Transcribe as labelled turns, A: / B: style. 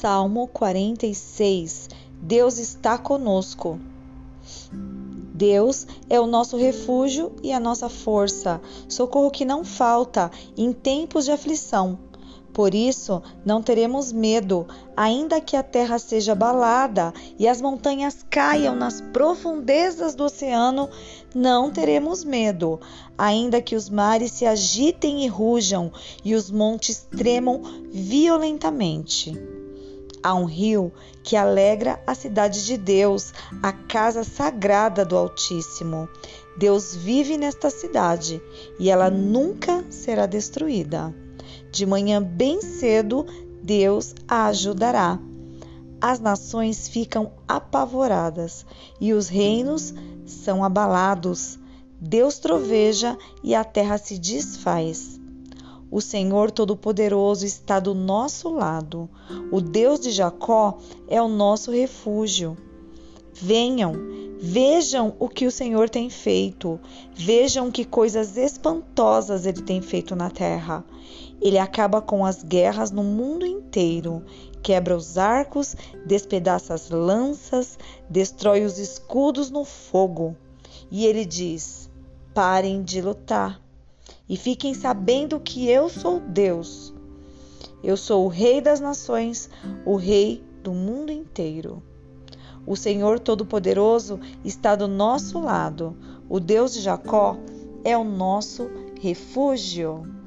A: Salmo 46 Deus está conosco. Deus é o nosso refúgio e a nossa força, socorro que não falta em tempos de aflição. Por isso, não teremos medo, ainda que a terra seja abalada e as montanhas caiam nas profundezas do oceano, não teremos medo, ainda que os mares se agitem e rujam e os montes tremam violentamente. Há um rio que alegra a cidade de Deus, a casa sagrada do Altíssimo. Deus vive nesta cidade e ela nunca será destruída. De manhã bem cedo, Deus a ajudará. As nações ficam apavoradas e os reinos são abalados. Deus troveja e a terra se desfaz. O Senhor Todo-Poderoso está do nosso lado. O Deus de Jacó é o nosso refúgio. Venham, vejam o que o Senhor tem feito. Vejam que coisas espantosas ele tem feito na terra. Ele acaba com as guerras no mundo inteiro, quebra os arcos, despedaça as lanças, destrói os escudos no fogo. E ele diz: parem de lutar e fiquem sabendo que eu sou Deus. Eu sou o Rei das nações, o Rei do mundo inteiro. O Senhor Todo-Poderoso está do nosso lado. O Deus de Jacó é o nosso refúgio.